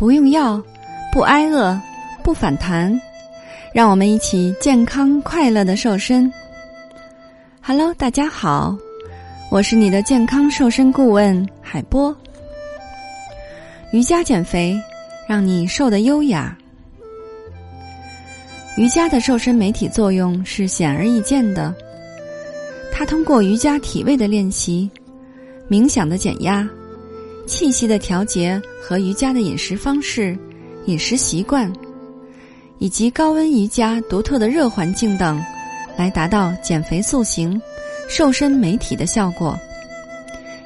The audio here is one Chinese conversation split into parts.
不用药，不挨饿，不反弹，让我们一起健康快乐的瘦身。Hello，大家好，我是你的健康瘦身顾问海波。瑜伽减肥，让你瘦得优雅。瑜伽的瘦身美体作用是显而易见的，它通过瑜伽体位的练习、冥想的减压。气息的调节和瑜伽的饮食方式、饮食习惯，以及高温瑜伽独特的热环境等，来达到减肥塑形、瘦身美体的效果。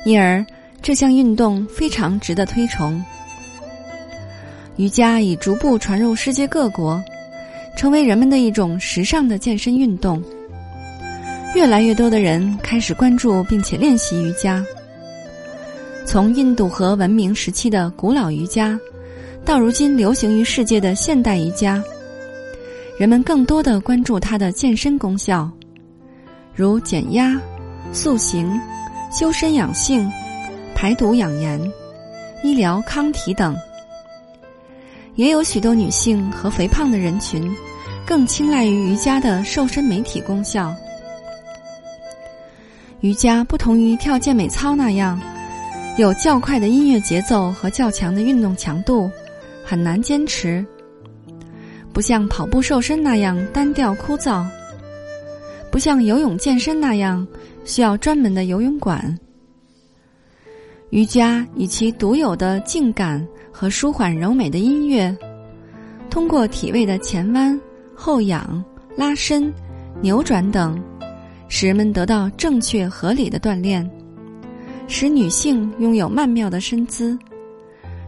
因而，这项运动非常值得推崇。瑜伽已逐步传入世界各国，成为人们的一种时尚的健身运动。越来越多的人开始关注并且练习瑜伽。从印度河文明时期的古老瑜伽，到如今流行于世界的现代瑜伽，人们更多的关注它的健身功效，如减压、塑形、修身养性、排毒养颜、医疗康体等。也有许多女性和肥胖的人群，更青睐于瑜伽的瘦身美体功效。瑜伽不同于跳健美操那样。有较快的音乐节奏和较强的运动强度，很难坚持。不像跑步瘦身那样单调枯燥，不像游泳健身那样需要专门的游泳馆。瑜伽以其独有的静感和舒缓柔美的音乐，通过体位的前弯、后仰、拉伸、扭转等，使人们得到正确合理的锻炼。使女性拥有曼妙的身姿，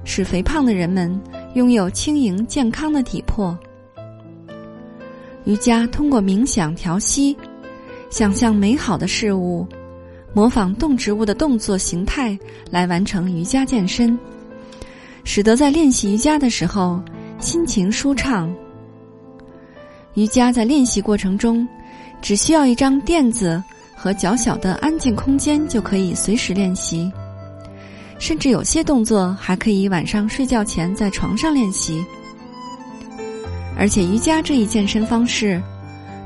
使肥胖的人们拥有轻盈健康的体魄。瑜伽通过冥想调息，想象美好的事物，模仿动植物的动作形态来完成瑜伽健身，使得在练习瑜伽的时候心情舒畅。瑜伽在练习过程中，只需要一张垫子。和较小的安静空间就可以随时练习，甚至有些动作还可以晚上睡觉前在床上练习。而且瑜伽这一健身方式，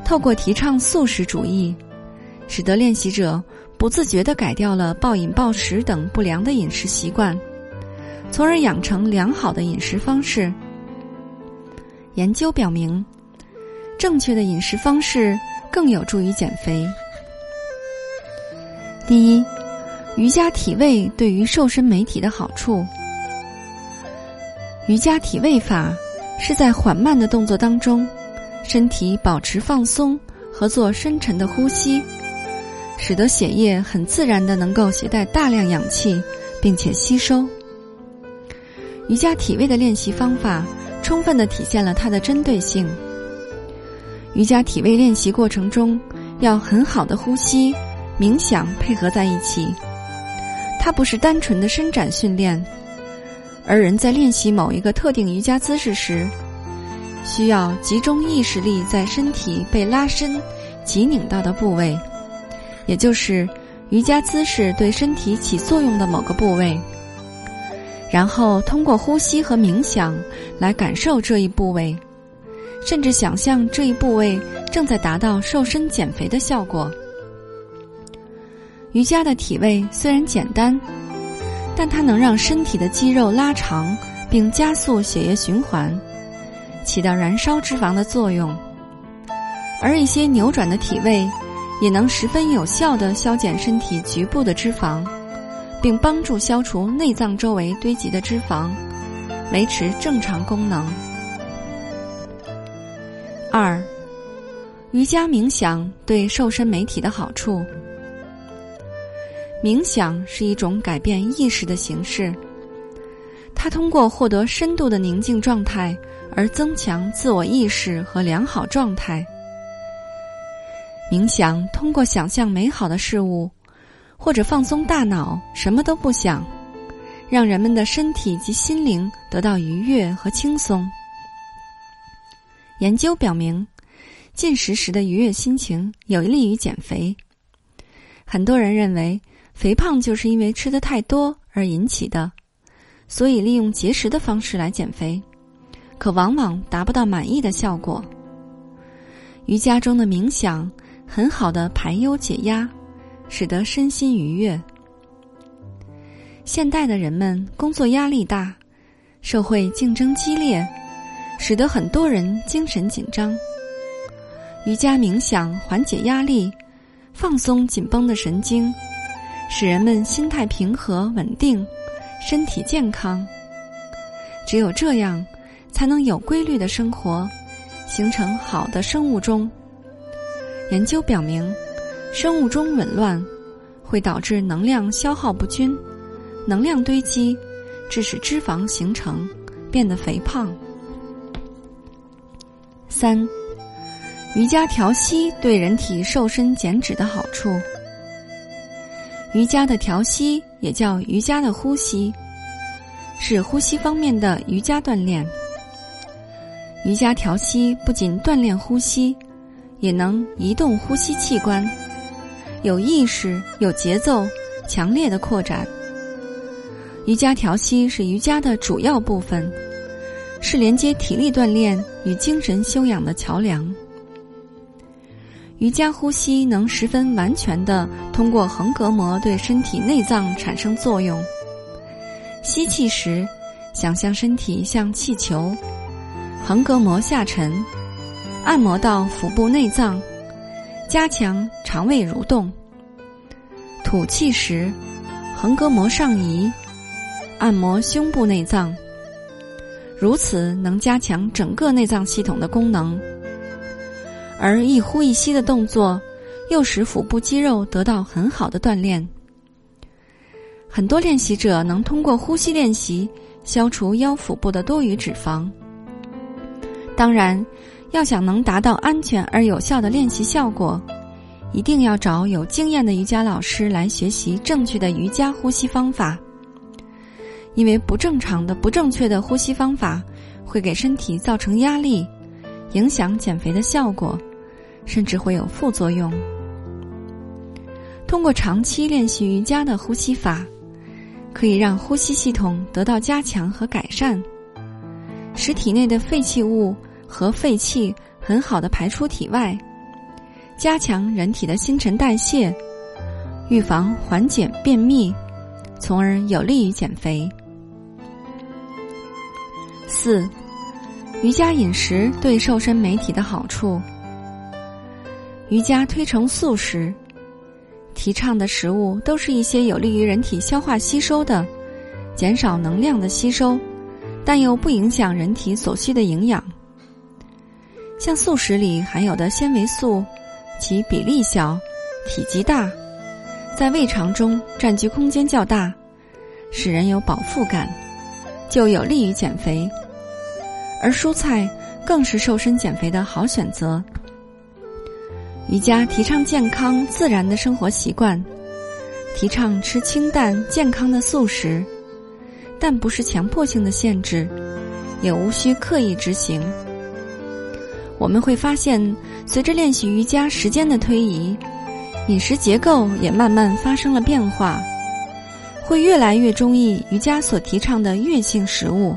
透过提倡素食主义，使得练习者不自觉地改掉了暴饮暴食等不良的饮食习惯，从而养成良好的饮食方式。研究表明，正确的饮食方式更有助于减肥。第一，瑜伽体位对于瘦身美体的好处。瑜伽体位法是在缓慢的动作当中，身体保持放松和做深沉的呼吸，使得血液很自然的能够携带大量氧气，并且吸收。瑜伽体位的练习方法充分的体现了它的针对性。瑜伽体位练习过程中要很好的呼吸。冥想配合在一起，它不是单纯的伸展训练，而人在练习某一个特定瑜伽姿势时，需要集中意识力在身体被拉伸、挤拧到的部位，也就是瑜伽姿势对身体起作用的某个部位，然后通过呼吸和冥想来感受这一部位，甚至想象这一部位正在达到瘦身减肥的效果。瑜伽的体位虽然简单，但它能让身体的肌肉拉长，并加速血液循环，起到燃烧脂肪的作用。而一些扭转的体位，也能十分有效的消减身体局部的脂肪，并帮助消除内脏周围堆积的脂肪，维持正常功能。二，瑜伽冥想对瘦身美体的好处。冥想是一种改变意识的形式，它通过获得深度的宁静状态而增强自我意识和良好状态。冥想通过想象美好的事物，或者放松大脑，什么都不想，让人们的身体及心灵得到愉悦和轻松。研究表明，进食时的愉悦心情有利于减肥。很多人认为。肥胖就是因为吃的太多而引起的，所以利用节食的方式来减肥，可往往达不到满意的效果。瑜伽中的冥想很好的排忧解压，使得身心愉悦。现代的人们工作压力大，社会竞争激烈，使得很多人精神紧张。瑜伽冥想缓解压力，放松紧绷的神经，使人们心态平和稳定，身体健康。只有这样，才能有规律的生活，形成好的生物钟。研究表明，生物钟紊乱会导致能量消耗不均，能量堆积，致使脂肪形成，变得肥胖。三。瑜伽调息对人体瘦身减脂的好处。瑜伽的调息也叫瑜伽的呼吸，是呼吸方面的瑜伽锻炼。瑜伽调息不仅锻炼呼吸，也能移动呼吸器官，有意识、有节奏、强烈的扩展。瑜伽调息是瑜伽的主要部分，是连接体力锻炼与精神修养的桥梁。瑜伽呼吸能十分完全的通过横膈膜对身体内脏产生作用。吸气时，想象身体像气球，横膈膜下沉，按摩到腹部内脏，加强肠胃蠕动。吐气时，横膈膜上移，按摩胸部内脏。如此能加强整个内脏系统的功能。而一呼一吸的动作，又使腹部肌肉得到很好的锻炼。很多练习者能通过呼吸练习消除腰腹部的多余脂肪。当然，要想能达到安全而有效的练习效果，一定要找有经验的瑜伽老师来学习正确的瑜伽呼吸方法。因为不正常的、不正确的呼吸方法会给身体造成压力，影响减肥的效果。甚至会有副作用。通过长期练习瑜伽的呼吸法，可以让呼吸系统得到加强和改善，使体内的废弃物和废气很好的排出体外，加强人体的新陈代谢，预防缓解便秘，从而有利于减肥。四，瑜伽饮食对瘦身美体的好处。瑜伽推崇素食，提倡的食物都是一些有利于人体消化吸收的，减少能量的吸收，但又不影响人体所需的营养。像素食里含有的纤维素，其比例小，体积大，在胃肠中占据空间较大，使人有饱腹感，就有利于减肥。而蔬菜更是瘦身减肥的好选择。瑜伽提倡健康自然的生活习惯，提倡吃清淡健康的素食，但不是强迫性的限制，也无需刻意执行。我们会发现，随着练习瑜伽时间的推移，饮食结构也慢慢发生了变化，会越来越中意瑜伽所提倡的月性食物。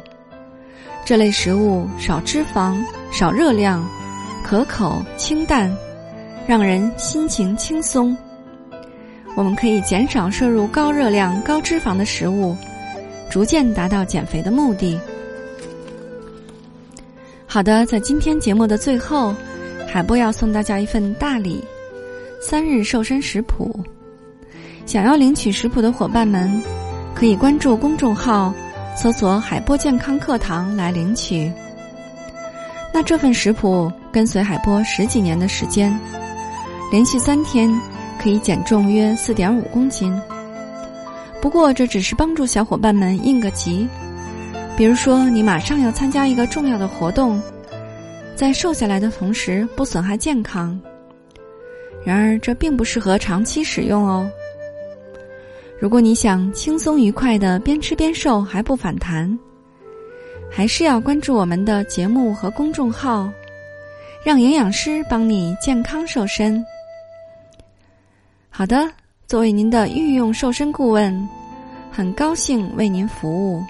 这类食物少脂肪、少热量，可口清淡。让人心情轻松。我们可以减少摄入高热量、高脂肪的食物，逐渐达到减肥的目的。好的，在今天节目的最后，海波要送大家一份大礼——三日瘦身食谱。想要领取食谱的伙伴们，可以关注公众号，搜索“海波健康课堂”来领取。那这份食谱跟随海波十几年的时间。连续三天可以减重约四点五公斤。不过这只是帮助小伙伴们应个急，比如说你马上要参加一个重要的活动，在瘦下来的同时不损害健康。然而这并不适合长期使用哦。如果你想轻松愉快的边吃边瘦还不反弹，还是要关注我们的节目和公众号，让营养师帮你健康瘦身。好的，作为您的御用瘦身顾问，很高兴为您服务。